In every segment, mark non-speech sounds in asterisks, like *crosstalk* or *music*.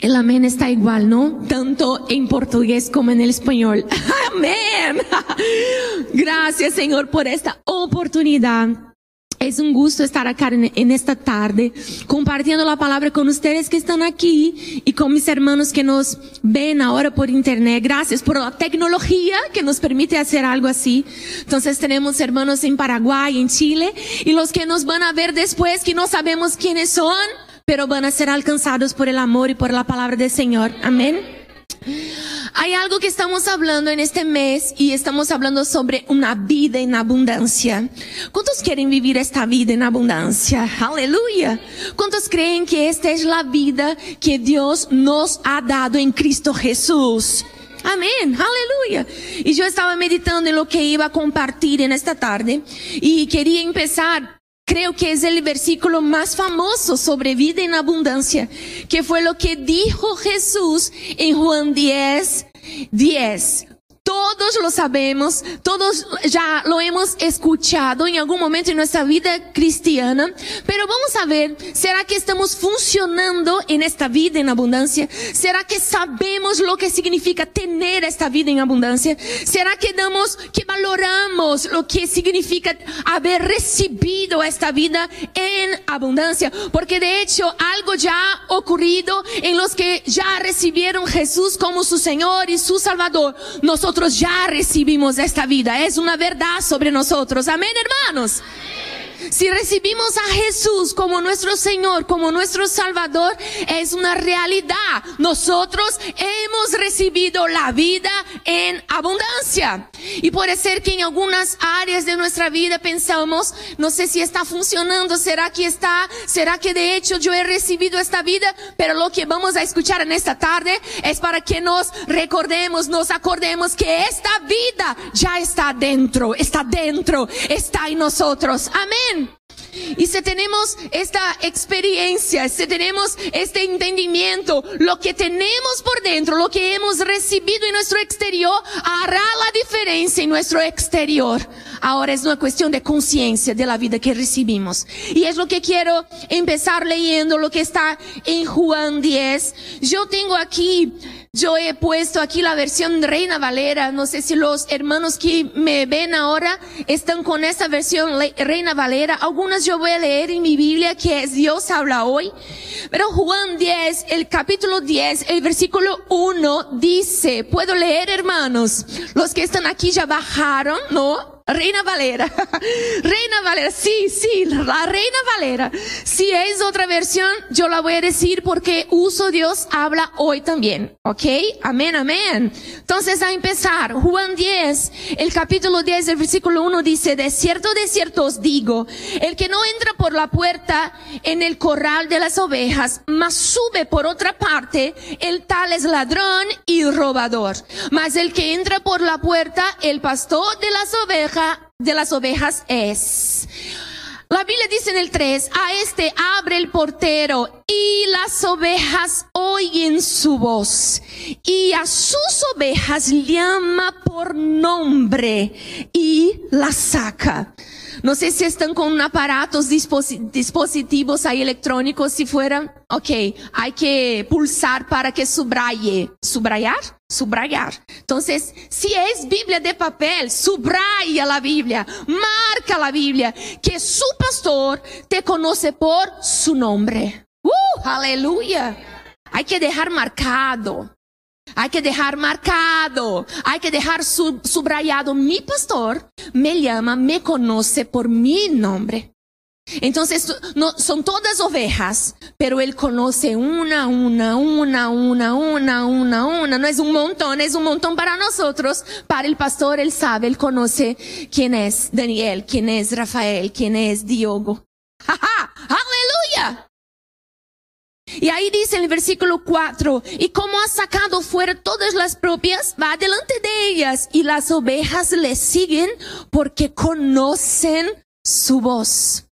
El amén está igual, ¿no? Tanto en portugués como en el español. *laughs* Amén. *laughs* Gracias, Señor, por esta oportunidad. Es un gusto estar acá en, en, esta tarde compartiendo la palabra con ustedes que están aquí y con mis hermanos que nos ven ahora por internet. Gracias por la tecnología que nos permite hacer algo así. Entonces tenemos hermanos en Paraguay, en Chile y los que nos van a ver después que no sabemos quiénes son pero van a ser alcanzados por el amor y por la palabra del Señor. Amén. Hay algo que estamos hablando en este mes y estamos hablando sobre una vida en abundancia. ¿Cuántos quieren vivir esta vida en abundancia? Aleluya. ¿Cuántos creen que esta es la vida que Dios nos ha dado en Cristo Jesús? Amén, aleluya. Y yo estaba meditando en lo que iba a compartir en esta tarde y quería empezar creo que es el versículo más famoso sobre vida en abundancia, que fue lo que dijo Jesús en Juan 10, 10. Todos lo sabemos, todos ya lo hemos escuchado en algún momento en nuestra vida cristiana, pero vamos a ver, ¿será que estamos funcionando en esta vida en abundancia? ¿Será que sabemos lo que significa tener esta vida en abundancia? ¿Será que damos, que valoramos lo que significa haber recibido esta vida en abundancia? Porque de hecho algo ya ha ocurrido en los que ya recibieron Jesús como su Señor y su Salvador. Nosotros ya recibimos esta vida. Es una verdad sobre nosotros. Amén, hermanos. Si recibimos a Jesús como nuestro Señor, como nuestro Salvador, es una realidad. Nosotros hemos recibido la vida en abundancia. Y puede ser que en algunas áreas de nuestra vida pensamos, no sé si está funcionando, será que está, será que de hecho yo he recibido esta vida, pero lo que vamos a escuchar en esta tarde es para que nos recordemos, nos acordemos que esta vida ya está dentro, está dentro, está en nosotros. Amén. Y si tenemos esta experiencia, si tenemos este entendimiento, lo que tenemos por dentro, lo que hemos recibido en nuestro exterior, hará la diferencia en nuestro exterior. Ahora es una cuestión de conciencia de la vida que recibimos. Y es lo que quiero empezar leyendo, lo que está en Juan 10. Yo tengo aquí yo he puesto aquí la versión Reina Valera. No sé si los hermanos que me ven ahora están con esta versión Reina Valera. Algunas yo voy a leer en mi Biblia que es Dios habla hoy. Pero Juan 10, el capítulo 10, el versículo 1 dice, puedo leer hermanos, los que están aquí ya bajaron, ¿no? Reina Valera. *laughs* Reina Valera, sí, sí, la Reina Valera. Si es otra versión, yo la voy a decir porque uso Dios habla hoy también. ¿Ok? Amén, amén. Entonces a empezar, Juan 10, el capítulo 10, el versículo 1 dice, de cierto, de cierto os digo, el que no entra por la puerta en el corral de las ovejas, mas sube por otra parte, el tal es ladrón y robador. Mas el que entra por la puerta, el pastor de las ovejas, de las ovejas es. La Biblia dice en el 3, a este abre el portero y las ovejas oyen su voz y a sus ovejas llama por nombre y las saca. No sé si están con aparatos, dispositivos ahí electrónicos, si fueran, ok, hay que pulsar para que subraye. ¿Subrayar? Subrayar. Entonces, si es Biblia de papel, subraya la Biblia, marca la Biblia, que su pastor te conoce por su nombre. ¡Uh! Aleluya. Hay que dejar marcado. Hay que dejar marcado, hay que dejar sub, subrayado. Mi pastor me llama, me conoce por mi nombre. Entonces, no, son todas ovejas, pero él conoce una, una, una, una, una, una, una. No es un montón, es un montón para nosotros. Para el pastor, él sabe, él conoce quién es Daniel, quién es Rafael, quién es Diogo. *laughs* ¡Ja, ja! ¡Aleluya! Y ahí dice en el versículo 4, y como ha sacado fuera todas las propias, va delante de ellas y las ovejas le siguen porque conocen su voz.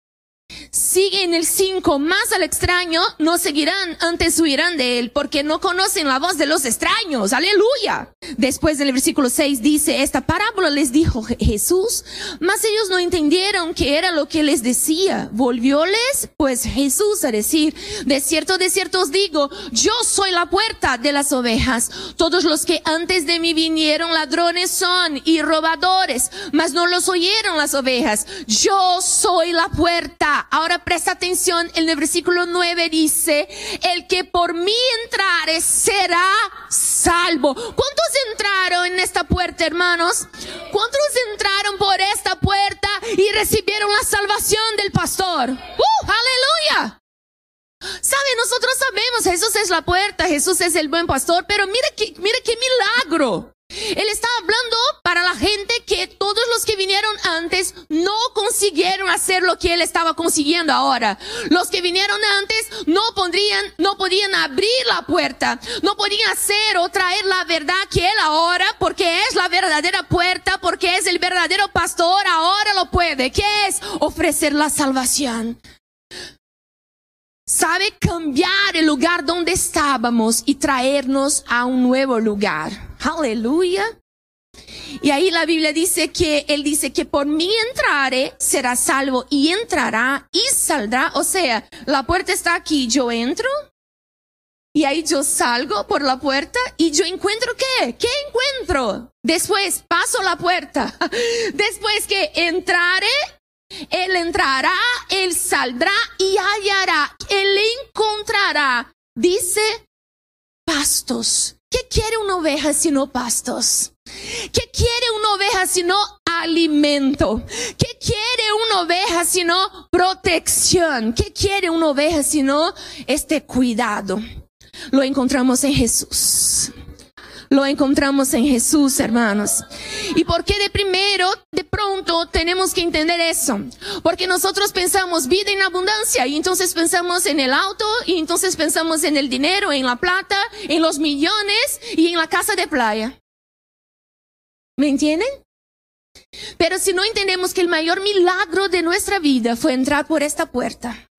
Sigue en el 5, más al extraño no seguirán, antes huirán de él, porque no conocen la voz de los extraños. Aleluya. Después del versículo 6 dice, esta parábola les dijo Jesús, mas ellos no entendieron qué era lo que les decía. Volvióles pues Jesús a decir, de cierto, de cierto os digo, yo soy la puerta de las ovejas. Todos los que antes de mí vinieron ladrones son y robadores, mas no los oyeron las ovejas. Yo soy la puerta. Ahora presta atención, en el versículo 9 dice, el que por mí entrare será salvo. ¿Cuántos entraron en esta puerta, hermanos? ¿Cuántos entraron por esta puerta y recibieron la salvación del pastor? ¡Uh! ¡Aleluya! Sabe, nosotros sabemos, Jesús es la puerta, Jesús es el buen pastor, pero mira que, mira qué milagro. Él está hablando para la gente que todos los que vinieron antes no consiguieron hacer lo que él estaba consiguiendo ahora. Los que vinieron antes no podrían, no podían abrir la puerta, no podían hacer o traer la verdad que él ahora, porque es la verdadera puerta, porque es el verdadero pastor, ahora lo puede. ¿Qué es? Ofrecer la salvación sabe cambiar el lugar donde estábamos y traernos a un nuevo lugar. Aleluya. Y ahí la Biblia dice que Él dice que por mí entraré, será salvo y entrará y saldrá. O sea, la puerta está aquí, yo entro y ahí yo salgo por la puerta y yo encuentro qué? ¿Qué encuentro? Después paso la puerta. *laughs* Después que entraré él entrará, él saldrá y hallará, él encontrará, dice, pastos. ¿Qué quiere una oveja sino pastos? ¿Qué quiere una oveja sino alimento? ¿Qué quiere una oveja sino protección? ¿Qué quiere una oveja sino este cuidado? Lo encontramos en Jesús lo encontramos en Jesús, hermanos. ¿Y por qué de primero, de pronto, tenemos que entender eso? Porque nosotros pensamos vida en abundancia y entonces pensamos en el auto y entonces pensamos en el dinero, en la plata, en los millones y en la casa de playa. ¿Me entienden? Pero si no entendemos que el mayor milagro de nuestra vida fue entrar por esta puerta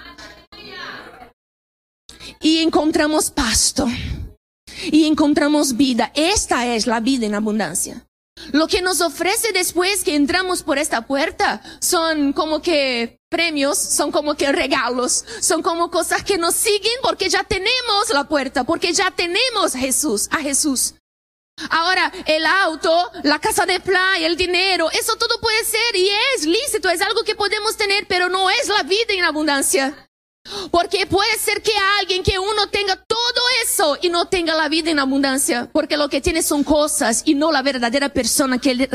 y encontramos pasto y encontramos vida. Esta es la vida en abundancia. Lo que nos ofrece después que entramos por esta puerta son como que premios, son como que regalos, son como cosas que nos siguen porque ya tenemos la puerta, porque ya tenemos Jesús, a Jesús. Ahora, el auto, la casa de playa, el dinero, eso todo puede ser y es lícito, es algo que podemos tener, pero no es la vida en abundancia. Porque puede ser que alguien, que uno tenga todo eso y no tenga la vida en abundancia, porque lo que tiene son cosas y no la verdadera persona que,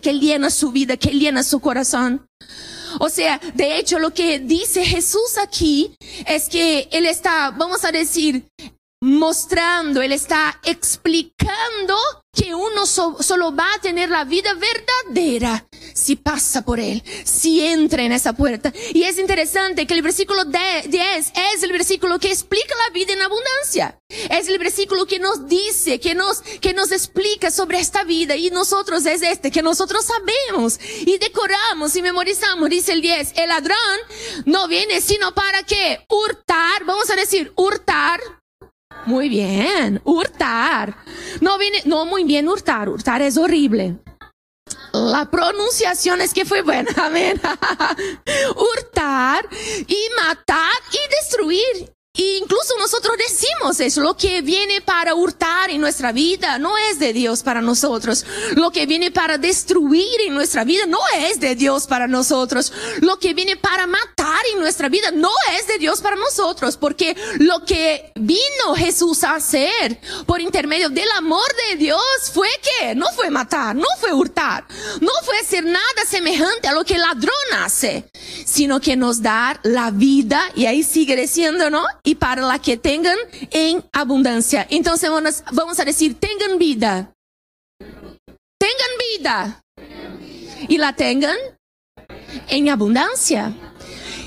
que llena su vida, que llena su corazón. O sea, de hecho lo que dice Jesús aquí es que Él está, vamos a decir, mostrando, Él está explicando que uno solo va a tener la vida verdadera si pasa por Él, si entra en esa puerta. Y es interesante que el versículo 10 es el versículo que explica la vida en abundancia. Es el versículo que nos dice, que nos, que nos explica sobre esta vida. Y nosotros es este, que nosotros sabemos y decoramos y memorizamos. Dice el 10, el ladrón no viene sino para que hurtar, vamos a decir, hurtar, muy bien, hurtar. No viene, no muy bien hurtar, hurtar es horrible. La pronunciación es que fue buena, *laughs* amén. *laughs* hurtar y matar y destruir. E incluso nosotros decimos eso, lo que viene para hurtar en nuestra vida no es de Dios para nosotros. Lo que viene para destruir en nuestra vida no es de Dios para nosotros. Lo que viene para matar en nuestra vida no es de Dios para nosotros. Porque lo que vino Jesús a hacer por intermedio del amor de Dios fue que no fue matar, no fue hurtar, no fue hacer nada semejante a lo que el ladrón hace, sino que nos dar la vida y ahí sigue diciendo, ¿no? Y para la que tengan en abundancia. Entonces vamos a decir, tengan vida. Tengan vida. Y la tengan en abundancia.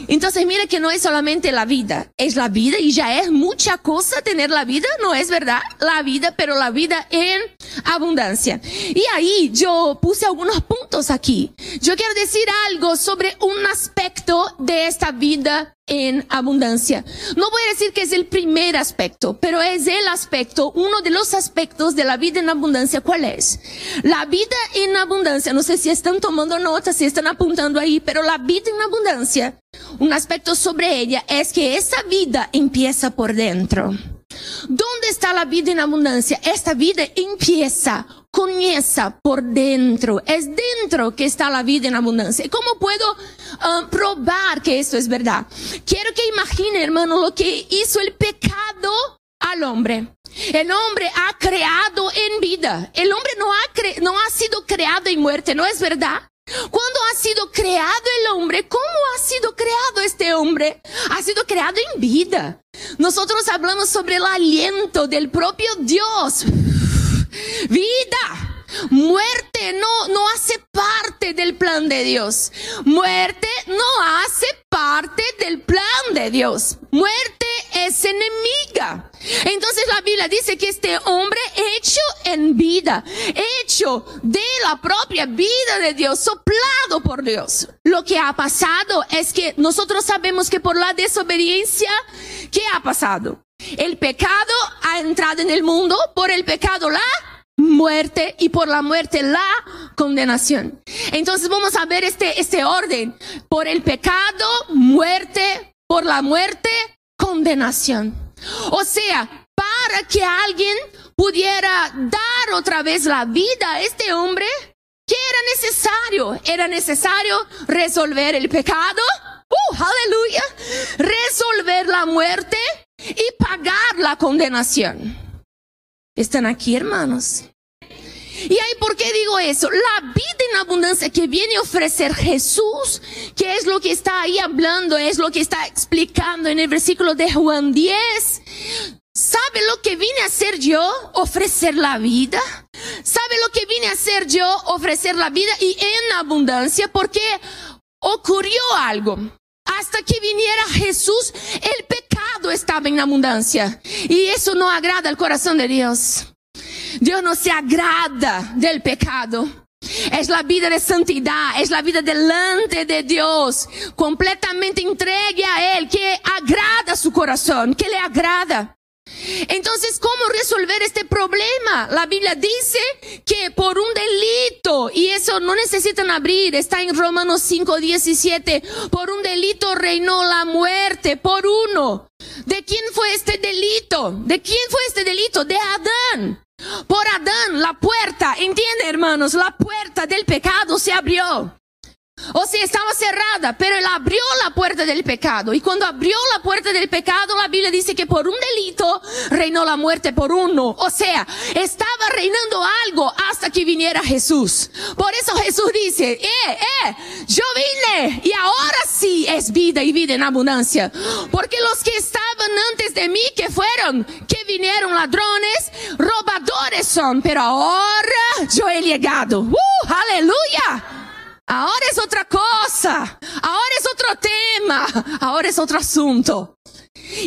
Entonces mira que no es solamente la vida, es la vida y ya es mucha cosa tener la vida, no es verdad, la vida, pero la vida en abundancia. Y ahí yo puse algunos puntos aquí. Yo quiero decir algo sobre un aspecto de esta vida en abundancia. No voy a decir que es el primer aspecto, pero es el aspecto, uno de los aspectos de la vida en abundancia. ¿Cuál es? La vida en abundancia, no sé si están tomando nota, si están apuntando ahí, pero la vida en abundancia, un aspecto sobre ella es que esa vida empieza por dentro. ¿Dónde está la vida en abundancia? Esta vida empieza, comienza por dentro. Es dentro que está la vida en abundancia. ¿Cómo puedo uh, probar que esto es verdad? Quiero que imagine, hermano, lo que hizo el pecado al hombre. El hombre ha creado en vida. El hombre no ha, no ha sido creado en muerte, ¿no es verdad? Cuando ha sido creado el hombre, ¿cómo ha sido creado este hombre? Ha sido creado en vida. Nosotros hablamos sobre el aliento del propio Dios. *sighs* Vida. Muerte no, no hace parte del plan de Dios. Muerte no hace parte del plan de Dios. Muerte es enemiga. Entonces la Biblia dice que este hombre hecho en vida, hecho de la propia vida de Dios, soplado por Dios. Lo que ha pasado es que nosotros sabemos que por la desobediencia, ¿qué ha pasado? El pecado ha entrado en el mundo, por el pecado la muerte y por la muerte la condenación. Entonces vamos a ver este, este orden. Por el pecado, muerte, por la muerte, condenación. O sea, para que alguien pudiera dar otra vez la vida a este hombre, ¿qué era necesario? Era necesario resolver el pecado, uh, aleluya, resolver la muerte y pagar la condenación. ¿Están aquí, hermanos? Y ahí, ¿por qué digo eso? La vida en abundancia que viene a ofrecer Jesús, que es lo que está ahí hablando, es lo que está explicando en el versículo de Juan 10. ¿Sabe lo que vine a hacer yo? Ofrecer la vida. ¿Sabe lo que vine a hacer yo? Ofrecer la vida y en abundancia, porque ocurrió algo. Hasta que viniera Jesús, el pecado estaba en abundancia. Y eso no agrada al corazón de Dios. Dios no se agrada del pecado. Es la vida de santidad, es la vida delante de Dios, completamente entregue a Él, que agrada su corazón, que le agrada. Entonces, ¿cómo resolver este problema? La Biblia dice que por un delito, y eso no necesitan abrir, está en Romanos 5, 17, por un delito reinó la muerte, por uno. ¿De quién fue este delito? ¿De quién fue este delito? De Adán. Por Adán, la puerta, entiende hermanos, la puerta del pecado se abrió. O sea, estaba cerrada, pero él abrió la puerta del pecado. Y cuando abrió la puerta del pecado, la Biblia dice que por un delito reinó la muerte por uno. O sea, estaba reinando algo hasta que viniera Jesús. Por eso Jesús dice, eh, eh, yo vine y ahora sí es vida y vida en abundancia. Porque los que estaban antes de mí, que fueron, que vinieron ladrones, robadores son, pero ahora yo he llegado. ¡Uh, aleluya! Ahora es otra cosa. Ahora es otro tema. Ahora es otro asunto.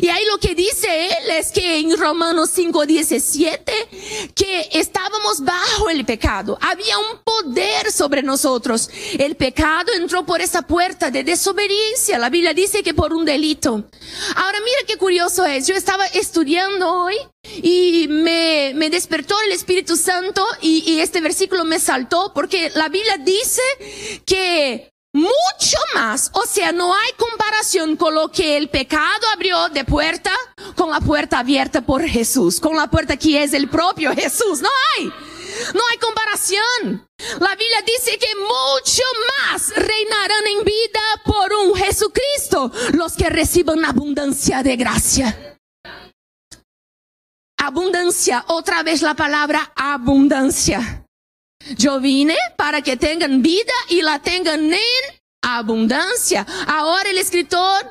Y ahí lo que dice él es que en Romanos 5:17, que estábamos bajo el pecado. Había un poder sobre nosotros. El pecado entró por esa puerta de desobediencia. La Biblia dice que por un delito. Ahora mira qué curioso es. Yo estaba estudiando hoy y me, me despertó el Espíritu Santo y, y este versículo me saltó porque la Biblia dice que mucho más. O sea, no hay comparación con lo que el pecado abrió de puerta con la puerta abierta por Jesús, con la puerta que es el propio Jesús. No hay. No hay comparación. La Biblia dice que mucho más reinarán en vida por un Jesucristo los que reciban abundancia de gracia. Abundancia, otra vez la palabra abundancia. Yo vine para que tengan vida y la tengan en abundancia. Ahora el escritor,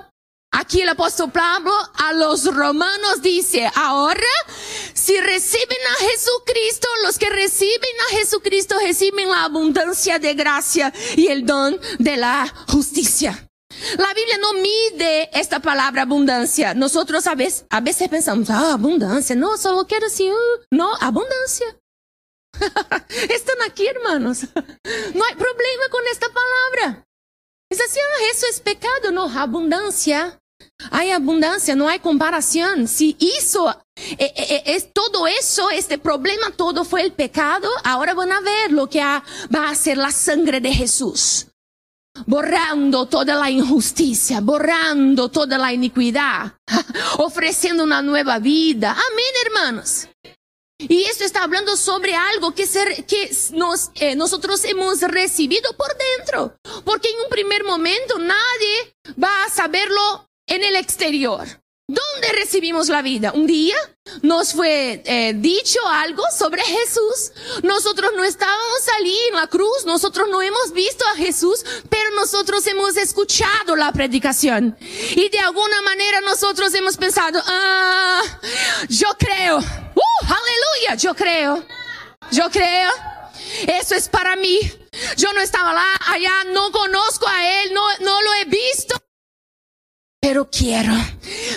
aquí el apóstol Pablo a los romanos dice, ahora si reciben a Jesucristo, los que reciben a Jesucristo reciben la abundancia de gracia y el don de la justicia. La Biblia no mide esta palabra abundancia. Nosotros a veces, a veces pensamos, ah, abundancia, no, solo quiero decir, uh, no, abundancia. *laughs* Están aquí, hermanos. No hay problema con esta palabra. Es así, ah, eso es pecado, no, abundancia. Hay abundancia, no hay comparación. Si hizo, eh, eh, eh, es todo eso, este problema todo fue el pecado, ahora van a ver lo que va a hacer la sangre de Jesús. Borrando toda la injusticia, borrando toda la iniquidad, *laughs* ofreciendo una nueva vida. Amén, hermanos. Y esto está hablando sobre algo que, ser, que nos, eh, nosotros hemos recibido por dentro. Porque en un primer momento nadie va a saberlo en el exterior. ¿Dónde recibimos la vida? Un día nos fue eh, dicho algo sobre Jesús. Nosotros no estábamos allí en la cruz, nosotros no hemos visto a Jesús, pero nosotros hemos escuchado la predicación. Y de alguna manera nosotros hemos pensado, ah, yo creo, aleluya, yo creo, yo creo. Eso es para mí. Yo no estaba allá, no conozco a Él, no, no lo he visto pero quiero,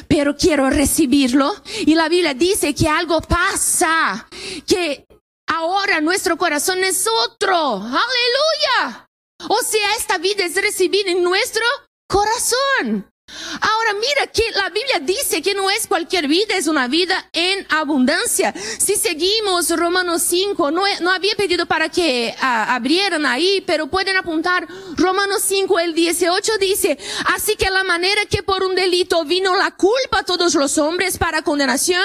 pero quiero recibirlo. Y la Biblia dice que algo pasa, que ahora nuestro corazón es otro. Aleluya. O sea, esta vida es recibida en nuestro corazón. Ahora mira que la Biblia dice que no es cualquier vida, es una vida en abundancia. Si seguimos Romanos 5, no, no había pedido para que uh, abrieran ahí, pero pueden apuntar Romanos 5, el 18 dice, así que la manera que por un delito vino la culpa a todos los hombres para condenación,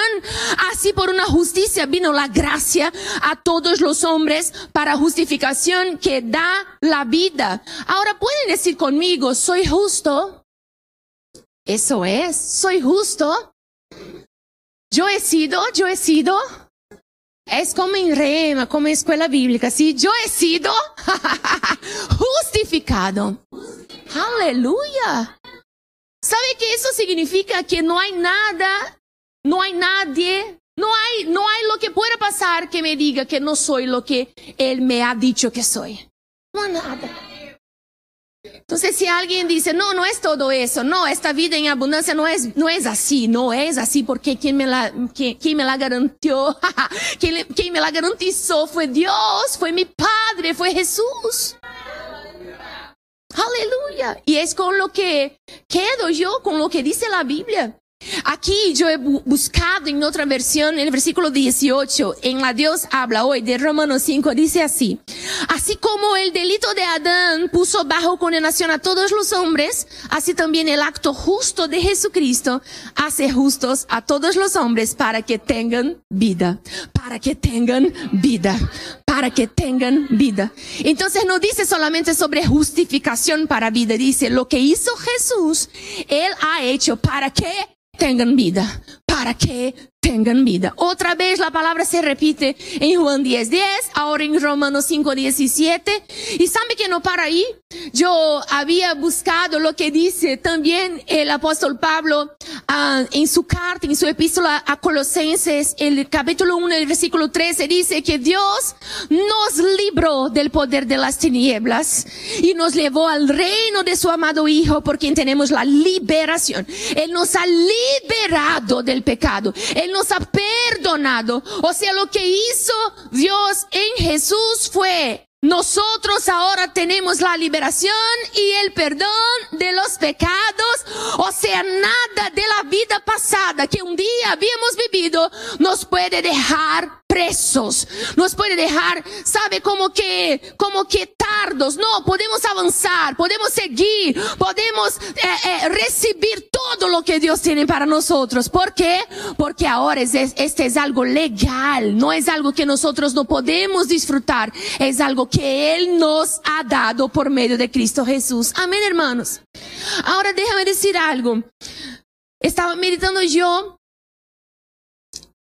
así por una justicia vino la gracia a todos los hombres para justificación que da la vida. Ahora pueden decir conmigo, soy justo. Eso es, soy justo. Yo he sido, yo he sido. Es como en rema, como en escuela bíblica, ¿sí? Yo he sido *laughs* justificado. Aleluya. ¿Sabe que eso significa que no hay nada, no hay nadie, no hay, no hay lo que pueda pasar que me diga que no soy lo que Él me ha dicho que soy? No hay nada. Entonces, si alguien dice, no, no es todo eso, no, esta vida en abundancia no es, no es así, no es así porque quien me la, quien, quien me la garantizó, *laughs* quien, quien me la garantizó fue Dios, fue mi Padre, fue Jesús. Aleluya. Y es con lo que quedo yo, con lo que dice la Biblia. Aquí yo he buscado en otra versión, en el versículo 18, en la Dios habla hoy de Romanos 5, dice así, así como el delito de Adán puso bajo condenación a todos los hombres, así también el acto justo de Jesucristo hace justos a todos los hombres para que tengan vida, para que tengan vida, para que tengan vida. Entonces no dice solamente sobre justificación para vida, dice lo que hizo Jesús, Él ha hecho para que tengan vida, para que tengan vida. Otra vez la palabra se repite en Juan 10, 10, ahora en Romanos 5, 17. Y sabe que no para ahí. Yo había buscado lo que dice también el apóstol Pablo uh, en su carta, en su epístola a Colosenses, el capítulo 1, el versículo 13, dice que Dios nos libró del poder de las tinieblas y nos llevó al reino de su amado Hijo por quien tenemos la liberación. Él nos ha liberado del pecado. Él nos ha perdonado. O sea, lo que hizo Dios en Jesús fue nosotros ahora tenemos la liberación y el perdón de los pecados. O sea, nada de la vida pasada que un día habíamos vivido nos puede dejar presos. Nos puede dejar, sabe, como que, como que tardos. No, podemos avanzar, podemos seguir, podemos eh, eh, recibir todo lo que Dios tiene para nosotros. ¿Por qué? Porque ahora es, este es algo legal, no es algo que nosotros no podemos disfrutar, es algo que Él nos ha dado por medio de Cristo Jesús. Amén, hermanos. Ahora déjame decir algo. Estaba meditando yo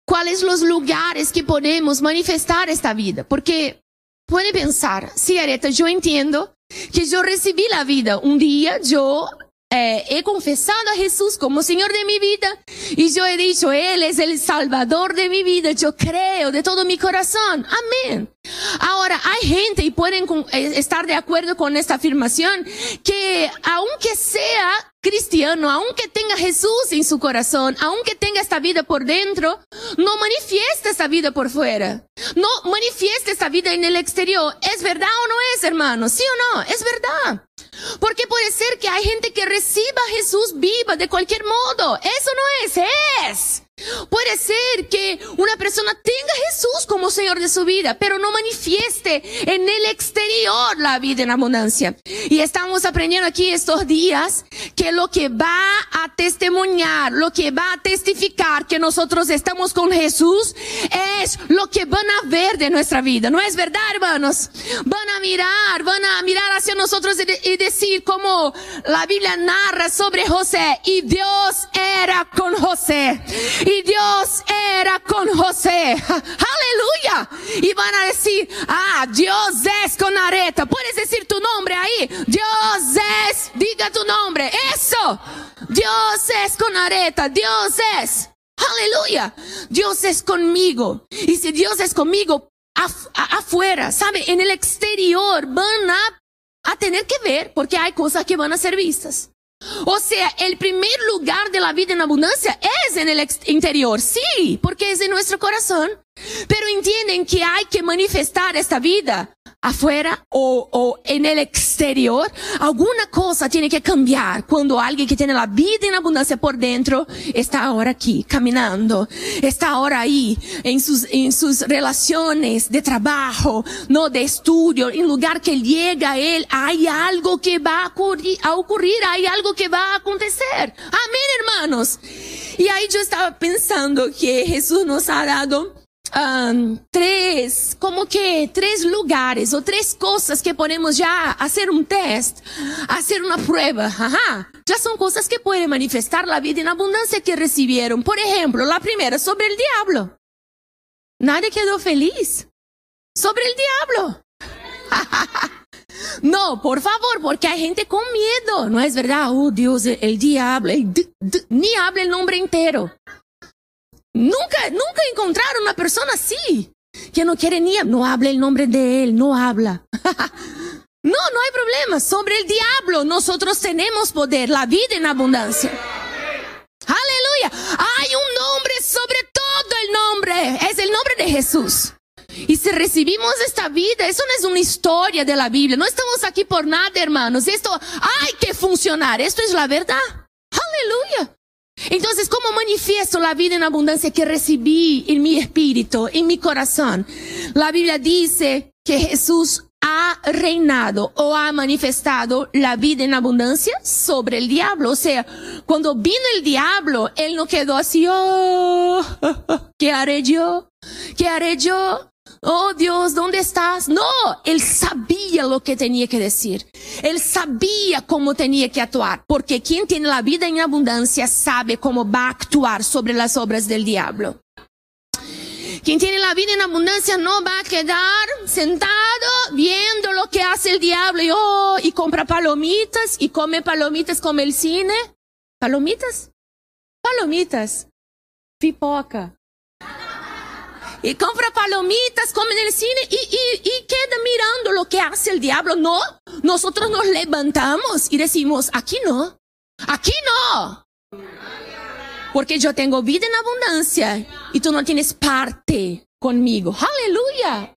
cuáles los lugares que podemos manifestar esta vida. Porque puede pensar, sí, Areta, yo entiendo que yo recibí la vida. Un día yo eh, he confesado a Jesús como Señor de mi vida y yo he dicho, Él es el Salvador de mi vida, yo creo de todo mi corazón. Amén. Ahora, hay gente, y pueden eh, estar de acuerdo con esta afirmación, que aunque sea cristiano, aunque tenga Jesús en su corazón, aunque tenga esta vida por dentro, no manifiesta esta vida por fuera. No manifiesta esta vida en el exterior. ¿Es verdad o no es, hermano? ¿Sí o no? Es verdad. Porque puede ser que hay gente que reciba a Jesús viva de cualquier modo. Eso no es, es. Puede ser que una persona tenga a Jesús como Señor de su vida, pero no manifieste en el exterior la vida en abundancia. Y estamos aprendiendo aquí estos días que lo que va a testimoniar, lo que va a testificar que nosotros estamos con Jesús es lo que van a ver de nuestra vida. ¿No es verdad, hermanos? Van a mirar, van a mirar hacia nosotros y, de- y decir como la Biblia narra sobre José y Dios era con José y Dios era con José. Aleluya. Y van a decir, ah, Dios es con Areta. Puedes decir tu nombre ahí. Dios es, diga tu nombre. Eso. Dios es con Areta. Dios es. Aleluya. Dios es conmigo. Y si Dios es conmigo, afuera, ¿sabe? En el exterior van a, a tener que ver porque hay cosas que van a ser vistas. O sea, el primer lugar de la vida en abundancia es en el interior, sí, porque es en nuestro corazón. Pero entienden que hay que manifestar esta vida afuera o, o en el exterior. Alguna cosa tiene que cambiar cuando alguien que tiene la vida en abundancia por dentro está ahora aquí, caminando, está ahora ahí en sus, en sus relaciones de trabajo, no de estudio, en lugar que llega él, hay algo que va a ocurrir, a ocurrir, hay algo que va a acontecer. Amén, hermanos. Y ahí yo estaba pensando que Jesús nos ha dado tres, como que tres lugares o tres cosas que podemos ya hacer un test, hacer una prueba. Ajá. Ya son cosas que pueden manifestar la vida en abundancia que recibieron. Por ejemplo, la primera sobre el diablo. Nadie quedó feliz. Sobre el diablo. *laughs* No, por favor, porque hay gente con miedo, ¿no es verdad? Oh, Dios, el, diablo, ni habla el nombre entero. Nunca, nunca encontraron una persona así, que no quiere ni, no habla el nombre de él, no habla. *laughs* No, no hay problema. Sobre el diablo nosotros tenemos poder, la vida en abundancia. Aleluya. Hay un nombre sobre todo el nombre. Es el nombre de Jesús. Y si recibimos esta vida, eso no es una historia de la Biblia. No estamos aquí por nada, hermanos. Esto hay que funcionar. Esto es la verdad. Aleluya. Entonces, ¿cómo manifiesto la vida en abundancia que recibí en mi espíritu, en mi corazón? La Biblia dice que Jesús ha reinado o ha manifestado la vida en abundancia sobre el diablo. O sea, cuando vino el diablo, él no quedó así, oh, *laughs* ¿qué haré yo? ¿Qué haré yo? Oh Dios, ¿dónde estás? No, él sabía lo que tenía que decir. Él sabía cómo tenía que actuar, porque quien tiene la vida en abundancia sabe cómo va a actuar sobre las obras del diablo. Quien tiene la vida en abundancia no va a quedar sentado viendo lo que hace el diablo y, oh, y compra palomitas y come palomitas como el cine. ¿Palomitas? Palomitas. Pipoca. Y compra palomitas, come en el cine y, y, y queda mirando lo que hace el diablo. No, nosotros nos levantamos y decimos, aquí no, aquí no. Porque yo tengo vida en abundancia y tú no tienes parte conmigo. Aleluya.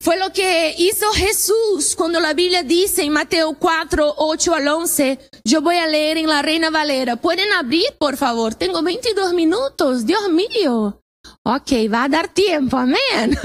Fue lo que hizo Jesús cuando la Biblia dice en Mateo 4, 8 al 11. Yo voy a leer en la Reina Valera. ¿Pueden abrir, por favor? Tengo 22 minutos. Dios mío. Ok, va a dar tiempo. Amén.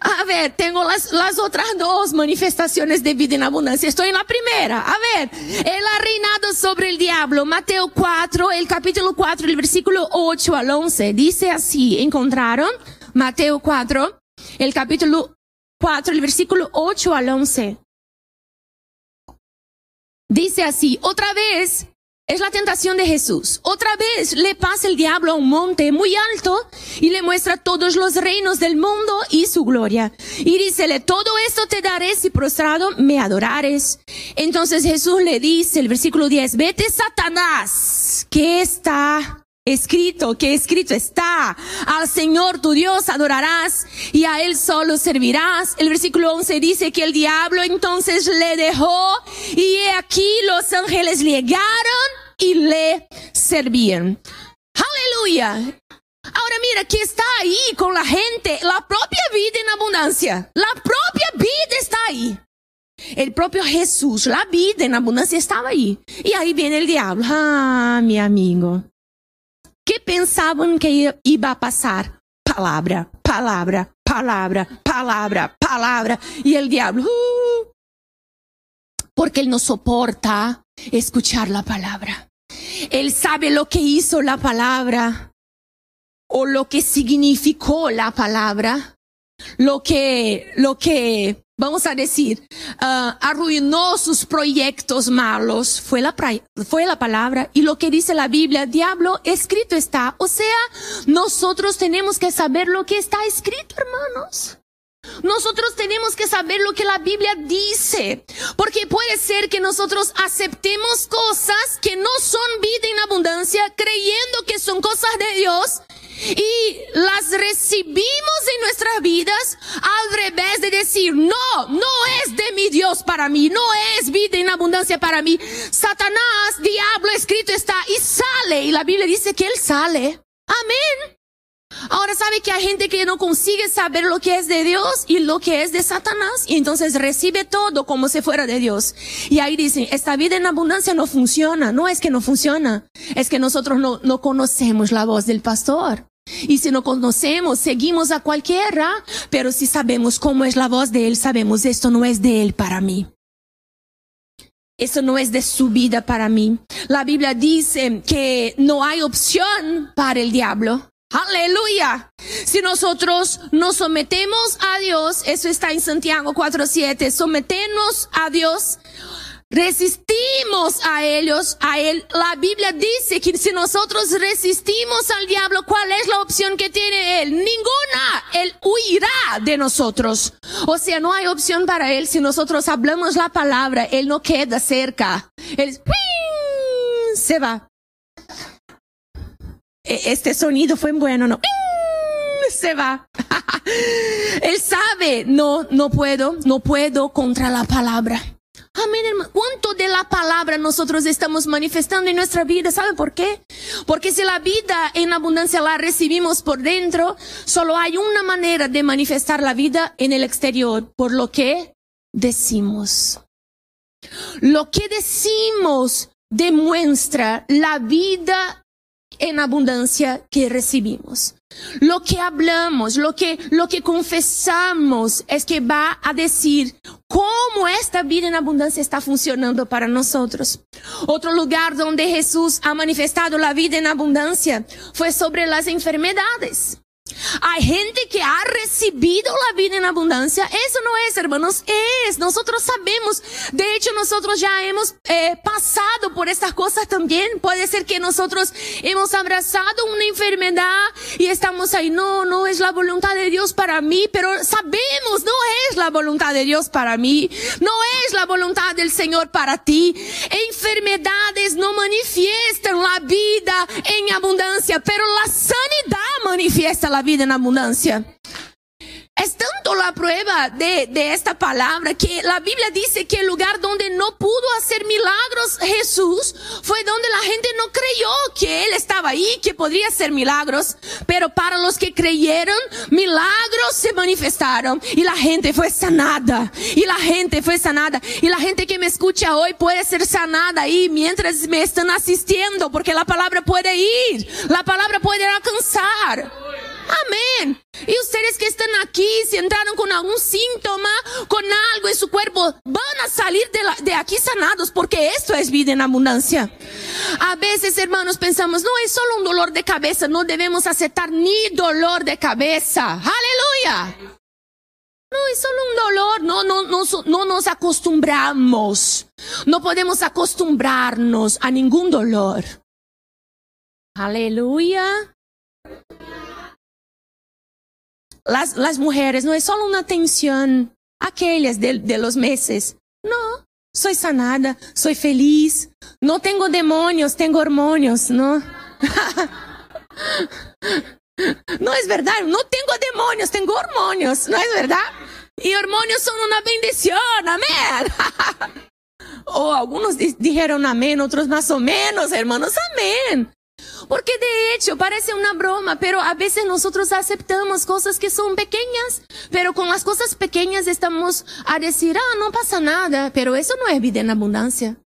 A ver, tengo las, las otras dos manifestaciones de vida en abundancia. Estoy en la primera. A ver, Él ha reinado sobre el diablo. Mateo 4, el capítulo 4, el versículo 8 al 11. Dice así, ¿encontraron? Mateo 4, el capítulo 4, el versículo 8 al 11. Dice así, otra vez Es la tentación de Jesús. Otra vez le pasa el diablo a un monte muy alto y le muestra todos los reinos del mundo y su gloria. Y dícele, todo esto te daré si prostrado me adorares. Entonces Jesús le dice, el versículo 10, vete Satanás, que está escrito, que escrito está, al Señor tu Dios adorarás y a Él solo servirás. El versículo 11 dice que el diablo entonces le dejó y aquí los ángeles llegaron y le servían. Aleluya. Ahora mira, que está ahí con la gente, la propia vida en abundancia. La propia vida está ahí. El propio Jesús, la vida en abundancia estaba ahí. Y ahí viene el diablo. Ah, mi amigo. ¿Qué pensaban que iba a pasar? Palabra, palabra, palabra, palabra, palabra. Y el diablo, uh, porque él no soporta escuchar la palabra. Él sabe lo que hizo la palabra o lo que significó la palabra, lo que, lo que vamos a decir, uh, arruinó sus proyectos malos, fue la, fue la palabra. Y lo que dice la Biblia, diablo, escrito está. O sea, nosotros tenemos que saber lo que está escrito, hermanos. Nosotros tenemos que saber lo que la Biblia dice, porque puede ser que nosotros aceptemos cosas que no son vida en abundancia, creyendo que son cosas de Dios, y las recibimos en nuestras vidas al revés de decir, no, no es de mi Dios para mí, no es vida en abundancia para mí. Satanás, diablo, escrito está y sale. Y la Biblia dice que él sale. Amén. Ahora sabe que hay gente que no consigue saber lo que es de Dios y lo que es de Satanás y entonces recibe todo como si fuera de Dios. Y ahí dicen, esta vida en abundancia no funciona. No es que no funciona, es que nosotros no, no conocemos la voz del pastor. Y si no conocemos, seguimos a cualquiera, pero si sabemos cómo es la voz de Él, sabemos esto no es de Él para mí. Esto no es de su vida para mí. La Biblia dice que no hay opción para el diablo. Aleluya. Si nosotros nos sometemos a Dios, eso está en Santiago 4.7, someternos a Dios resistimos a ellos, a él. La Biblia dice que si nosotros resistimos al diablo, ¿cuál es la opción que tiene él? Ninguna. Él huirá de nosotros. O sea, no hay opción para él si nosotros hablamos la palabra, él no queda cerca. Él se va. E, este sonido fue bueno, ¿no? Se va. *laughs* Él sabe, no, no puedo, no puedo contra la palabra. Amén, hermano. ¿Cuánto de la palabra nosotros estamos manifestando en nuestra vida? ¿Sabe por qué? Porque si la vida en abundancia la recibimos por dentro, solo hay una manera de manifestar la vida en el exterior, por lo que decimos. Lo que decimos demuestra la vida en abundancia que recibimos. Lo que hablamos, lo que, lo que confesamos es que va a decir cómo esta vida en abundancia está funcionando para nosotros. Otro lugar donde Jesús ha manifestado la vida en abundancia fue sobre las enfermedades. Hay gente que ha recibido la vida en abundancia. Eso no es, hermanos, es. Nosotros sabemos. De hecho, nosotros ya hemos eh, pasado por estas cosas también. Puede ser que nosotros hemos abrazado una enfermedad y estamos ahí. No, no es la voluntad de Dios para mí, pero sabemos, no es la voluntad de Dios para mí. No es la voluntad del Señor para ti. Enfermedades no manifiestan la vida en abundancia, pero la sanidad manifiesta la vida en abundancia. Es tanto la prueba de, esta palabra que la Biblia dice que el lugar donde no pudo hacer milagros Jesús fue donde la gente no creyó que Él estaba ahí, que podría hacer milagros. Pero para los que creyeron, milagros se manifestaron y la gente fue sanada. Y la gente fue sanada. Y la gente que me escucha hoy puede ser sanada ahí mientras me están asistiendo porque la palabra puede ir. La palabra puede alcanzar. Amén. Y ustedes que están aquí, si entraron con algún síntoma, con algo en su cuerpo, van a salir de, aquí sanados porque esto es vida en abundancia. A veces, hermanos, pensamos, no es solo un dolor de cabeza, no debemos aceptar ni dolor de cabeza. Aleluya. No, es solo un dolor. No, no, no, no nos acostumbramos. No podemos acostumbrarnos a ningún dolor. Aleluya. Las, las mujeres no es solo una tensión aquellas de, de los meses. No, soy sanada, soy feliz, no tengo demonios, tengo hormonios, ¿no? *laughs* no es verdad, no tengo demonios, tengo hormonios, ¿no es verdad? Y hormonios son una bendición, amén. *laughs* o algunos dijeron amén, otros más o menos, hermanos, amén. Porque de hecho parece una broma, pero a veces nosotros aceptamos cosas que son pequeñas, pero con las cosas pequeñas estamos a decir, ah, no pasa nada, pero eso no es vida en abundancia.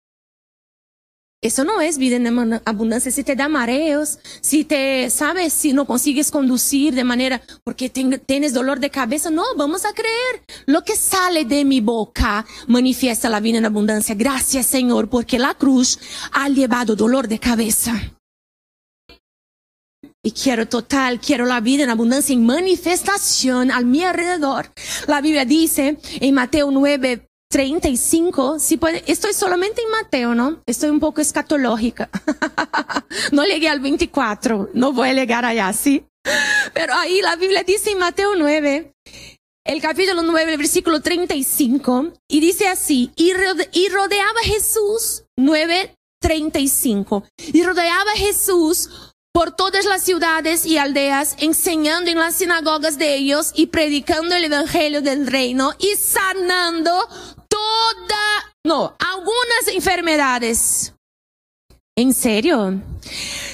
Eso no es vida en abundancia. Si te da mareos, si te, sabes, si no consigues conducir de manera, porque tienes dolor de cabeza, no, vamos a creer. Lo que sale de mi boca manifiesta la vida en abundancia. Gracias Señor, porque la cruz ha llevado dolor de cabeza. Y quiero total, quiero la vida en abundancia, en manifestación a mi alrededor. La Biblia dice en Mateo 9, 35, si puede, estoy solamente en Mateo, ¿no? Estoy un poco escatológica. *laughs* no llegué al 24, no voy a llegar allá, ¿sí? Pero ahí la Biblia dice en Mateo 9, el capítulo 9, versículo 35, y dice así, y, y rodeaba Jesús, 9, 35, y rodeaba Jesús por todas las ciudades y aldeas, enseñando en las sinagogas de ellos y predicando el evangelio del reino y sanando toda, no, algunas enfermedades. ¿En serio?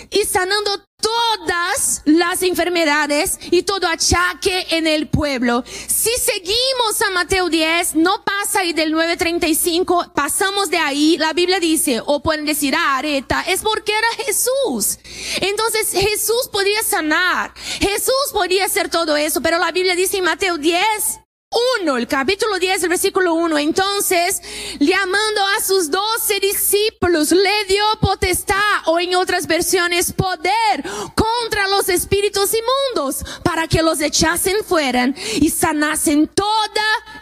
Y sanando todas las enfermedades y todo achaque en el pueblo. Si seguimos a Mateo 10, no pasa ahí del 9.35, pasamos de ahí, la Biblia dice, o pueden decir, ah, areta, es porque era Jesús. Entonces Jesús podía sanar, Jesús podía hacer todo eso, pero la Biblia dice en Mateo 10, 1, el capítulo 10, el versículo 1. Entonces, llamando a sus doce discípulos, le dio potestad, o en otras versiones, poder contra los espíritus inmundos, para que los echasen fuera y sanasen toda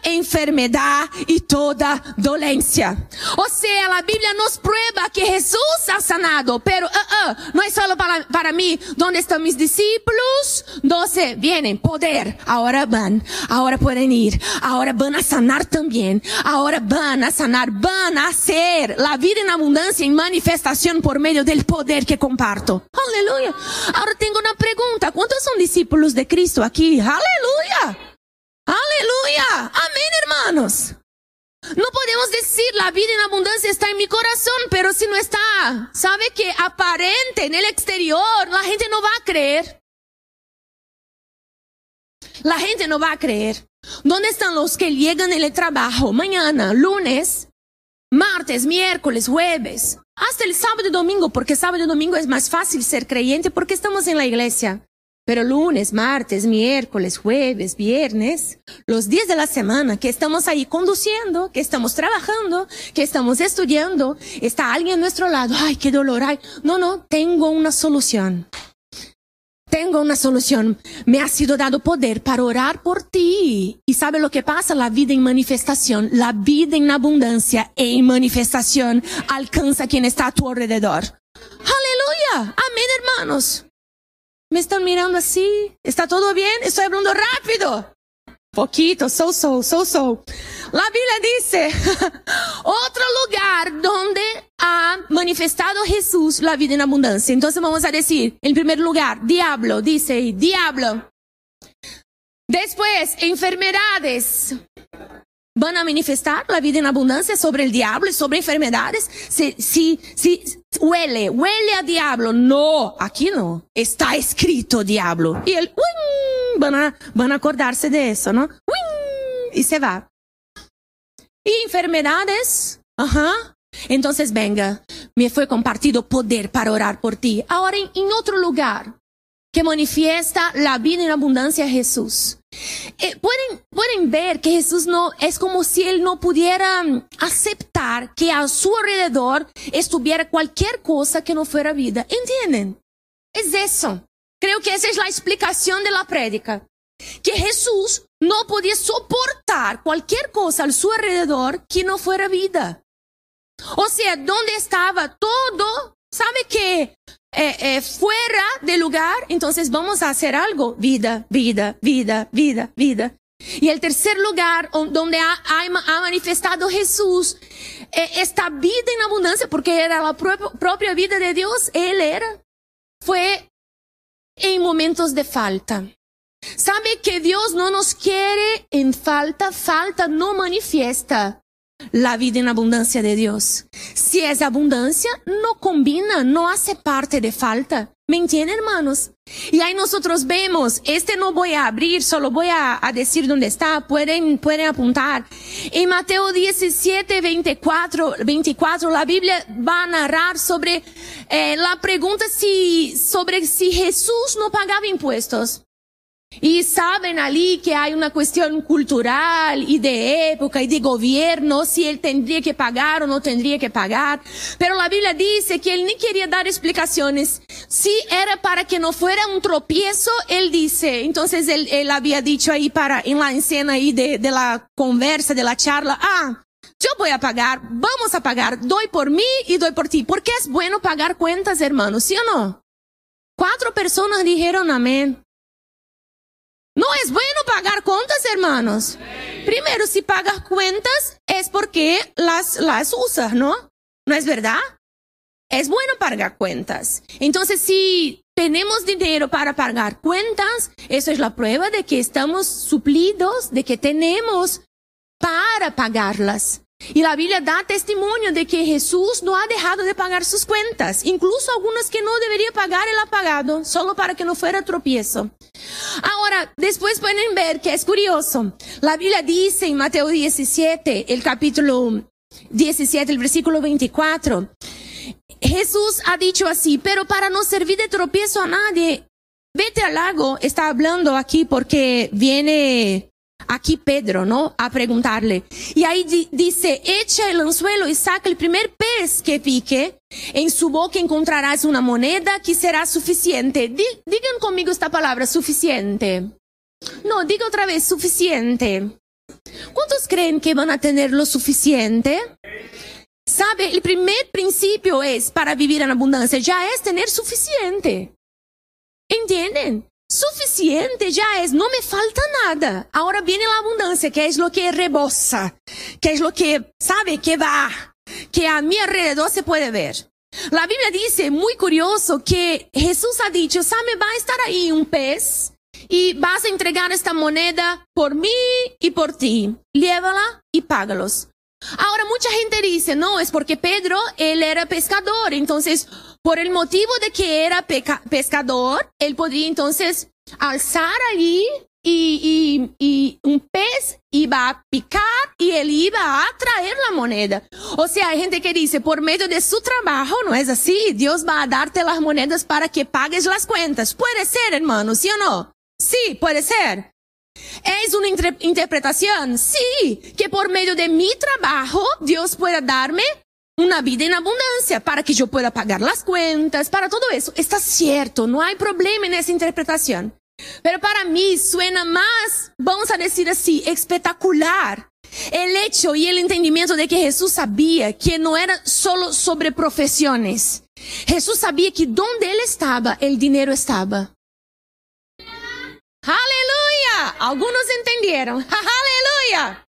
enfermedad y toda dolencia. O sea, la Biblia nos prueba que Jesús ha sanado, pero uh, uh, no es solo para, para mí. ¿Dónde están mis discípulos? Doce, vienen, poder. Ahora van, ahora pueden ir ahora van a sanar también, ahora van a sanar, van a hacer la vida en abundancia en manifestación por medio del poder que comparto. Aleluya. Ahora tengo una pregunta, ¿cuántos son discípulos de Cristo aquí? Aleluya. Aleluya. Amén, hermanos. No podemos decir la vida en abundancia está en mi corazón, pero si no está, sabe que aparente en el exterior, la gente no va a creer. La gente no va a creer. ¿Dónde están los que llegan en el trabajo mañana, lunes, martes, miércoles, jueves, hasta el sábado y domingo? Porque sábado y domingo es más fácil ser creyente porque estamos en la iglesia. Pero lunes, martes, miércoles, jueves, viernes, los días de la semana que estamos ahí conduciendo, que estamos trabajando, que estamos estudiando, está alguien a nuestro lado. Ay, qué dolor hay. No, no, tengo una solución. Tengo una solución. Me ha sido dado poder para orar por ti. ¿Y sabe lo que pasa? La vida en manifestación, la vida en abundancia e en manifestación alcanza quien está a tu alrededor. Aleluya. Amén, hermanos. ¿Me están mirando así? ¿Está todo bien? Estoy hablando rápido. Poquito, so, so, so, so. La Biblia dice, *laughs* otro lugar donde ha manifestado Jesús la vida en abundancia. Entonces vamos a decir, en primer lugar, diablo, dice, diablo. Después, enfermedades. Van a manifestar la vida en abundancia sobre el diablo y sobre enfermedades. Si, si, si huele, huele a diablo. No, aquí no. Está escrito diablo. Y el, van a, van a acordarse de eso, ¿no? Y se va. Y enfermedades, ajá. Entonces venga, me fue compartido poder para orar por ti. Ahora en, otro lugar que manifiesta la vida en abundancia de Jesús. Eh, pueden, pueden ver que Jesús no, es como si él no pudiera mm, aceptar que a su alrededor estuviera cualquier cosa que no fuera vida. ¿Entienden? Es eso. Creo que esa es la explicación de la prédica. que Jesús no podía soportar cualquier cosa a su alrededor que no fuera vida. O sea, donde estaba todo, sabe que eh, eh, fuera del lugar, entonces vamos a hacer algo. Vida, vida, vida, vida, vida. Y el tercer lugar donde ha, ha manifestado Jesús eh, esta vida en abundancia, porque era la propia vida de Dios, Él era, fue en momentos de falta. Sabe que Dios no nos quiere en falta, falta no manifiesta la vida en abundancia de Dios. Si es abundancia, no combina, no hace parte de falta. ¿Me entienden, hermanos? Y ahí nosotros vemos, este no voy a abrir, solo voy a, decir dónde está, pueden, pueden apuntar. En Mateo 17, 24, 24, la Biblia va a narrar sobre eh, la pregunta si, sobre si Jesús no pagaba impuestos. Y saben ali que hay una cuestión cultural y de época y de gobierno, si él tendría que pagar o no tendría que pagar. Pero la Biblia dice que él ni quería dar explicaciones. Si era para que no fuera un tropiezo, él dice. Entonces él, él había dicho ahí para, en la escena ahí de, de la conversa, de la charla, ah, yo voy a pagar, vamos a pagar, doy por mí y doy por ti. Porque es bueno pagar cuentas, hermanos, ¿sí o no? Cuatro personas dijeron amén. No es bueno pagar cuentas, hermanos. Primero, si pagas cuentas es porque las, las usas, ¿no? ¿No es verdad? Es bueno pagar cuentas. Entonces, si tenemos dinero para pagar cuentas, eso es la prueba de que estamos suplidos, de que tenemos para pagarlas. Y la Biblia da testimonio de que Jesús no ha dejado de pagar sus cuentas, incluso algunas que no debería pagar, él ha pagado, solo para que no fuera tropiezo. Ahora, después pueden ver que es curioso. La Biblia dice en Mateo 17, el capítulo 17, el versículo 24, Jesús ha dicho así, pero para no servir de tropiezo a nadie, vete al lago, está hablando aquí porque viene aquí Pedro, ¿no? A preguntarle. Y ahí dice, echa el anzuelo y saca el primer pez que pique. En su boca encontrarás una moneda que será suficiente. digan conmigo esta palabra, suficiente. No, diga otra vez, suficiente. ¿Cuántos creen que van a tener lo suficiente? Sabe, el primer principio es para vivir en abundancia, ya es tener suficiente. ¿Entienden? Suficiente ya es, no me falta nada. Ahora viene la abundancia, que es lo que rebosa, que es lo que sabe que va, que a mi alrededor se puede ver. La Biblia dice, muy curioso, que Jesús ha dicho, sabe, va a estar ahí un pez y vas a entregar esta moneda por mí y por ti. Llévala y págalos. Ahora mucha gente dice, no, es porque Pedro, él era pescador, entonces por el motivo de que era pescador, él podría entonces alzar allí y, y, un pez iba a picar y él iba a traer la moneda. O sea, hay gente que dice, por medio de su trabajo, no es así, Dios va a darte las monedas para que pagues las cuentas. Puede ser, hermano, ¿sí o no? Sí, puede ser. ¿Es una interpretación? Sí, que por medio de mi trabajo Dios pueda darme una vida en abundancia para que yo pueda pagar las cuentas, para todo eso. Está cierto, no hay problema en esa interpretación. Pero para mí suena más, vamos a decir así, espectacular el hecho y el entendimiento de que Jesús sabía que no era solo sobre profesiones. Jesús sabía que donde él estaba, el dinero estaba. Aleluya. Algunos entendieron. *laughs* Aleluya.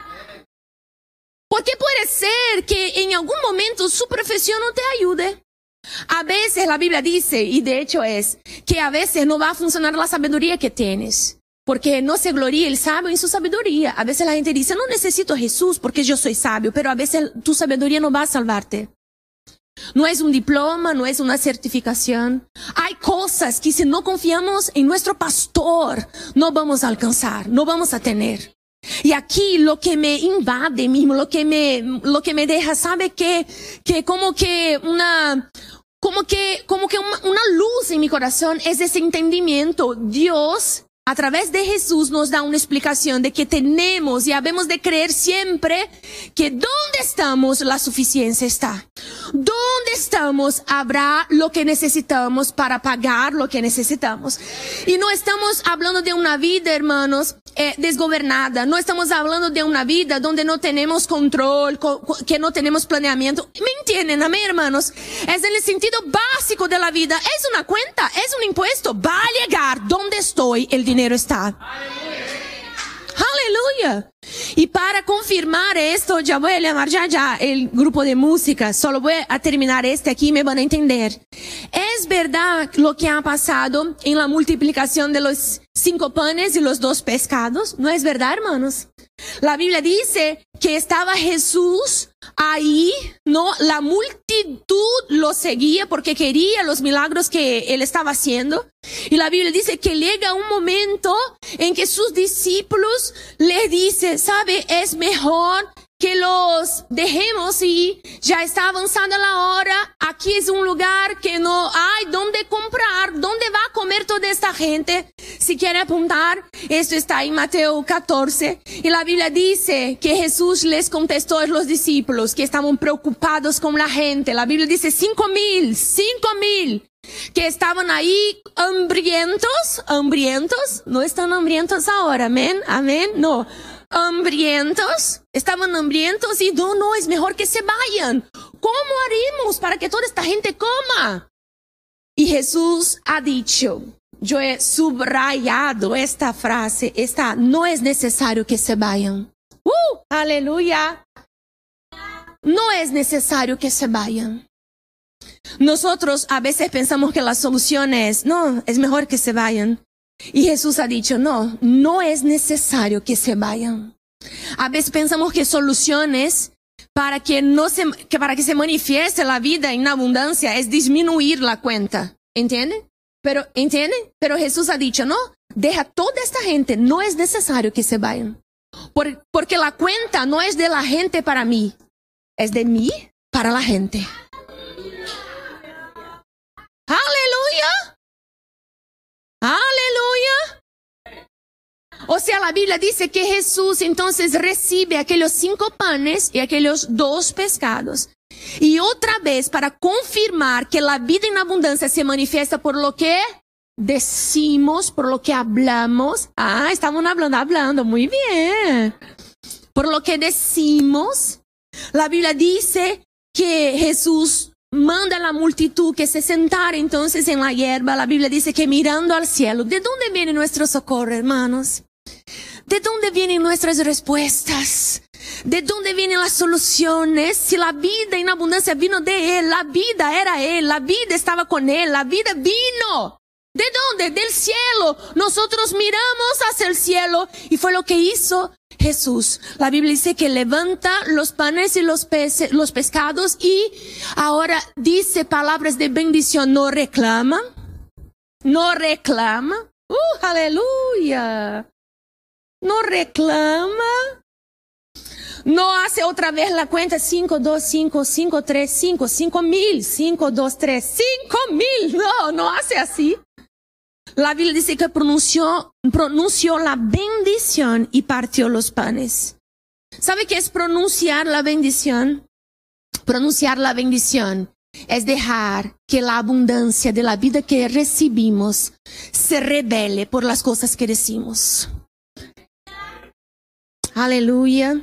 Porque puede ser que en algún momento su profesión no te ayude. A veces la Biblia dice, y de hecho es, que a veces no va a funcionar la sabiduría que tienes. Porque no se gloria el sabio en su sabiduría. A veces la gente dice, no necesito a Jesús porque yo soy sabio, pero a veces tu sabiduría no va a salvarte. No es un diploma, no es una certificación. Hay cosas que si no confiamos en nuestro pastor, no vamos a alcanzar, no vamos a tener. Y aquí lo que me invade mismo, lo que me, lo que me deja, sabe que, que como que una, como que, como que una, una luz en mi corazón es ese entendimiento. Dios a través de Jesús nos da una explicación de que tenemos y habemos de creer siempre que donde estamos la suficiencia está. Donde estamos habrá lo que necesitamos para pagar lo que necesitamos. Y no estamos hablando de una vida, hermanos, eh, desgobernada. No estamos hablando de una vida donde no tenemos control, que no tenemos planeamiento. ¿Me entienden, amén, hermanos? Es en el sentido básico de la vida. Es una cuenta, es un impuesto. Va a llegar donde estoy, el dinero está. Aleluya. Y para confirmar esto, ya voy a ya el grupo de música. Solo voy a terminar este aquí y me a entender. Es verdad lo que ha pasado en la multiplicación de los cinco panes y los dos pescados. ¿No es verdad, hermanos? La Biblia dice que estaba Jesús ahí, ¿no? La multitud lo seguía porque quería los milagros que él estaba haciendo. Y la Biblia dice que llega un momento en que sus discípulos le dicen, sabe, es mejor que los dejemos y ya está avanzando la hora. Aquí es un lugar que no hay dónde comprar, dónde va a comer toda esta gente. Si quiere apuntar, esto está en Mateo 14. Y la Biblia dice que Jesús les contestó a los discípulos que estaban preocupados con la gente. La Biblia dice cinco mil, cinco mil que estaban ahí hambrientos, hambrientos, no están hambrientos ahora, amén, amén, no, hambrientos, estaban hambrientos y no, no, es mejor que se vayan. ¿Cómo haremos para que toda esta gente coma? Y Jesús ha dicho, yo he subrayado esta frase, esta, no es necesario que se vayan. ¡Uh! Aleluya. No es necesario que se vayan. Nosotros a veces pensamos que la solución es, no, es mejor que se vayan. Y Jesús ha dicho, no, no es necesario que se vayan. A veces pensamos que soluciones para que no se, que para que se manifieste la vida en abundancia es disminuir la cuenta. ¿Entiende? Pero, ¿entiende? Pero Jesús ha dicho, no, deja toda esta gente, no es necesario que se vayan. porque la cuenta no es de la gente para mí, es de mí para la gente. Aleluya. Aleluya. O sea, la Biblia dice que Jesús entonces recibe aquellos cinco panes y aquellos dos pescados. Y otra vez, para confirmar que la vida en abundancia se manifiesta por lo que decimos, por lo que hablamos. Ah, estaban hablando, hablando, muy bien. Por lo que decimos, la Biblia dice que Jesús manda a la multitud que se sentara entonces en la hierba. La Biblia dice que mirando al cielo, ¿de dónde viene nuestro socorro, hermanos? ¿De dónde vienen nuestras respuestas? ¿De dónde vienen las soluciones? Si la vida en abundancia vino de Él, la vida era Él, la vida estaba con Él, la vida vino. ¿De dónde? Del cielo. Nosotros miramos hacia el cielo y fue lo que hizo Jesús. La Biblia dice que levanta los panes y los peces, los pescados y ahora dice palabras de bendición, no reclama. No reclama. Uh, aleluya. No reclama. No hace otra vez la cuenta 5, 2, 5, 5, 3, 5, 5 mil, 5, 2, 3, 5 mil. No, no hace así. La Biblia dice que pronunció, pronunció la bendición y partió los panes. ¿Sabe qué es pronunciar la bendición? Pronunciar la bendición es dejar que la abundancia de la vida que recibimos se revele por las cosas que decimos. Aleluya.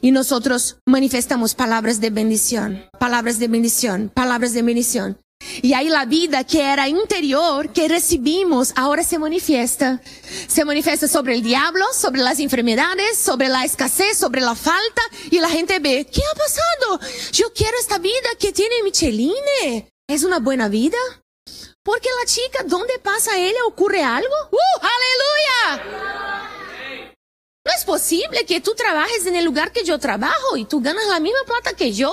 Y nosotros manifestamos palabras de bendición, palabras de bendición, palabras de bendición. Y ahí la vida que era interior, que recibimos, ahora se manifiesta. Se manifiesta sobre el diablo, sobre las enfermedades, sobre la escasez, sobre la falta. Y la gente ve, ¿qué ha pasado? Yo quiero esta vida que tiene Micheline. ¿Es una buena vida? Porque la chica, ¿dónde pasa ella? ¿Ocurre algo? ¡Uh! ¡Aleluya! No es posible que tú trabajes en el lugar que yo trabajo y tú ganas la misma plata que yo.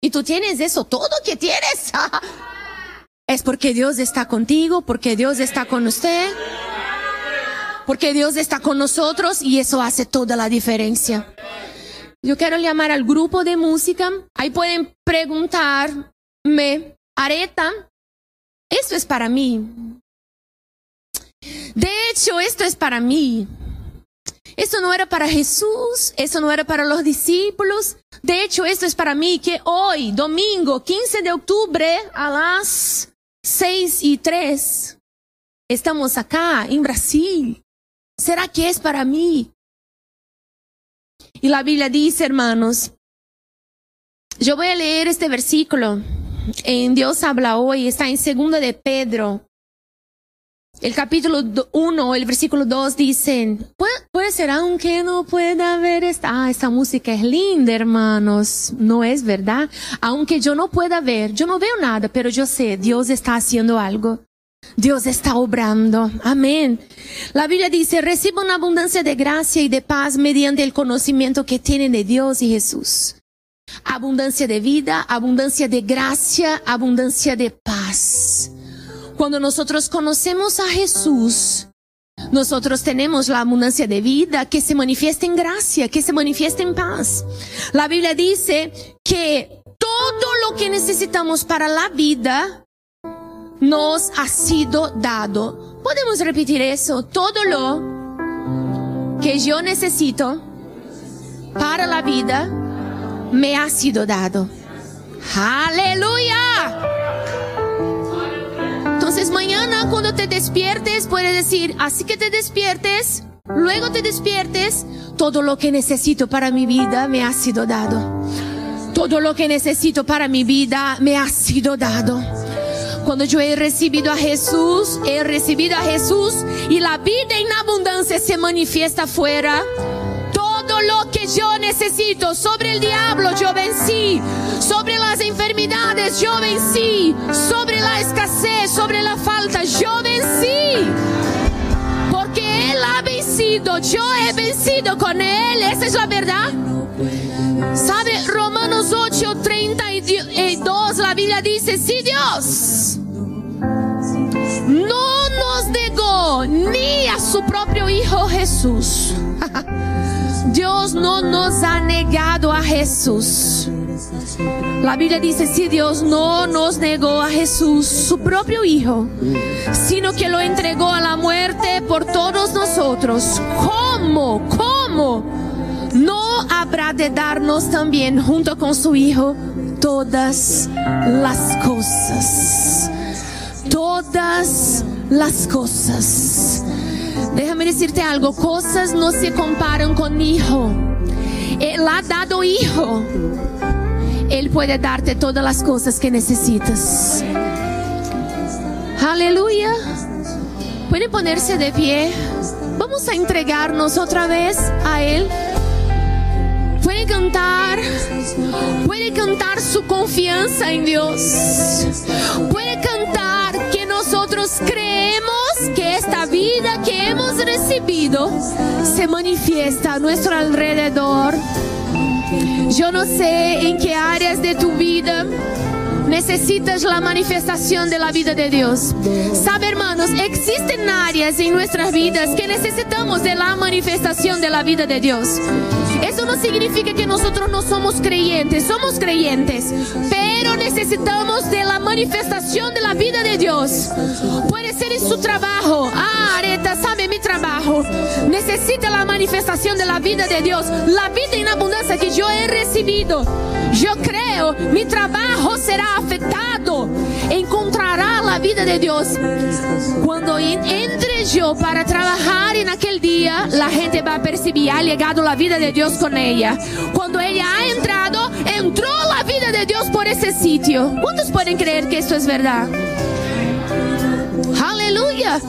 Y tú tienes eso todo que tienes. *laughs* Es porque Dios está contigo, porque Dios está con usted, porque Dios está con nosotros y eso hace toda la diferencia. Yo quiero llamar al grupo de música. Ahí pueden preguntarme, Areta, esto es para mí. De hecho, esto es para mí. Eso no era para Jesús, eso no era para los discípulos. De hecho, esto es para mí que hoy, domingo 15 de octubre, a las 6 y 3, estamos acá en Brasil. ¿Será que es para mí? Y la Biblia dice, hermanos, yo voy a leer este versículo. En Dios habla hoy, está en segundo de Pedro. El capítulo 1, el versículo 2 dicen, puede, ser aunque no pueda ver esta, ah, esta música es linda, hermanos, no es verdad. Aunque yo no pueda ver, yo no veo nada, pero yo sé, Dios está haciendo algo. Dios está obrando. Amén. La Biblia dice, reciba una abundancia de gracia y de paz mediante el conocimiento que tienen de Dios y Jesús. Abundancia de vida, abundancia de gracia, abundancia de paz. Cuando nosotros conocemos a Jesús, nosotros tenemos la abundancia de vida que se manifiesta en gracia, que se manifiesta en paz. La Biblia dice que todo lo que necesitamos para la vida nos ha sido dado. Podemos repetir eso. Todo lo que yo necesito para la vida me ha sido dado. Aleluya. Entonces mañana cuando te despiertes puedes decir, así que te despiertes, luego te despiertes, todo lo que necesito para mi vida me ha sido dado. Todo lo que necesito para mi vida me ha sido dado. Cuando yo he recibido a Jesús, he recibido a Jesús y la vida en abundancia se manifiesta afuera. Todo lo que yo necesito sobre el diablo yo vencí, sobre las enfermedades yo vencí, sobre la escasez, sobre la falta yo vencí. Porque Él ha vencido, yo he vencido con Él, esa es la verdad. ¿Sabe? Romanos 8, 32, la Biblia dice, si Dios no nos negó ni a su propio Hijo Jesús, *laughs* Dios no nos ha negado a Jesús. La Biblia dice, si Dios no nos negó a Jesús, su propio Hijo, sino que lo entregó a la muerte por todos nosotros, ¿cómo? ¿Cómo? no habrá de darnos también junto con su Hijo todas las cosas. Todas las cosas. Déjame decirte algo, cosas no se comparan con hijo. Él ha dado hijo. Él puede darte todas las cosas que necesitas. Aleluya. Puede ponerse de pie. Vamos a entregarnos otra vez a Él puede cantar, puede cantar su confianza en Dios, puede cantar que nosotros creemos esta vida que hemos recibido se manifiesta a nuestro alrededor. Yo no sé en qué áreas de tu vida necesitas la manifestación de la vida de Dios. Sabe, hermanos, existen áreas en nuestras vidas que necesitamos de la manifestación de la vida de Dios. No significa que nosotros no somos creyentes, somos creyentes, pero necesitamos de la manifestación de la vida de Dios. Puede ser en su trabajo. Ah, Areta, sabe mi trabajo. Necesita la manifestación de la vida de Dios, la vida en abundancia que yo he recibido. Yo creo, mi trabajo será afectado. Encontrará la vida de Dios. Cuando entre yo para trabajar en aquel día, la gente va a percibir, ha llegado la vida de Dios con ella. Cuando ella ha entrado, entró la vida de Dios por ese sitio. ¿Cuántos pueden creer que esto es verdad? Aleluya.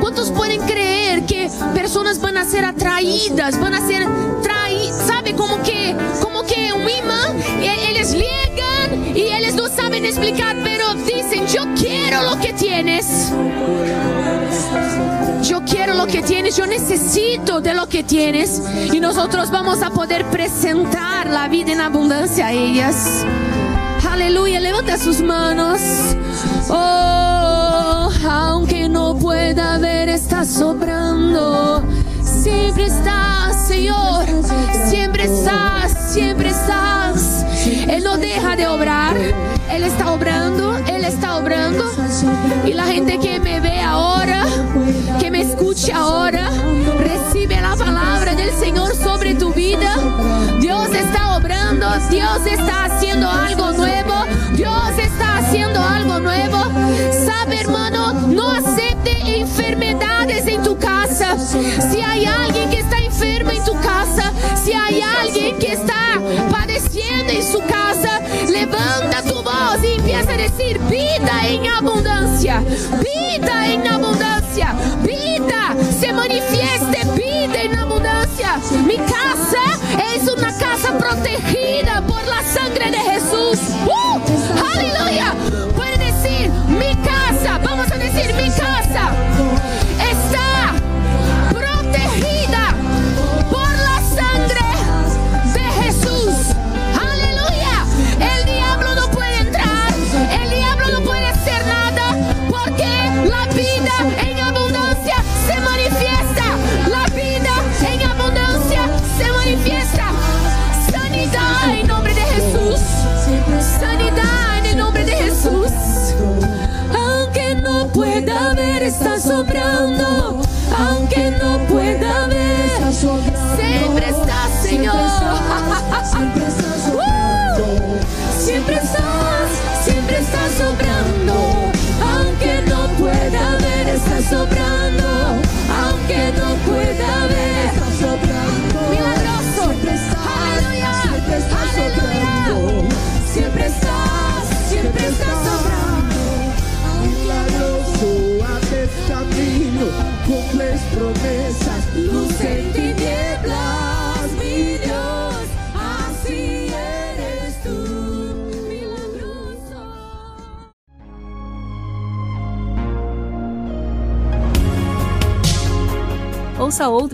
¿Cuántos pueden creer que personas van a ser atraídas, van a ser traídas, sabe como que como que un imán, ellos y ellos no saben explicar, pero dicen, "Yo quiero lo que tienes." Yo quiero lo que tienes, yo necesito de lo que tienes y nosotros vamos a poder presentar la vida en abundancia a ellas. Aleluya, levanta sus manos. Oh, aunque no pueda ver, está sobrando. Siempre estás, Señor. Siempre estás, siempre estás. Él no deja de obrar. Él está obrando, Él está obrando. Y la gente que me ve ahora, que me escuche ahora, recibe la palabra del Señor sobre tu vida. Dios está obrando, Dios está haciendo algo nuevo, Dios está haciendo algo nuevo. Sabe, hermano, no acepte enfermedades en tu casa. Si hay alguien que está enfermo en tu casa, si hay alguien que está llena em sua casa, levanta tua voz e empieza a dizer: vida em abundância, vida em abundância, vida se manifeste, vida em abundância, me casa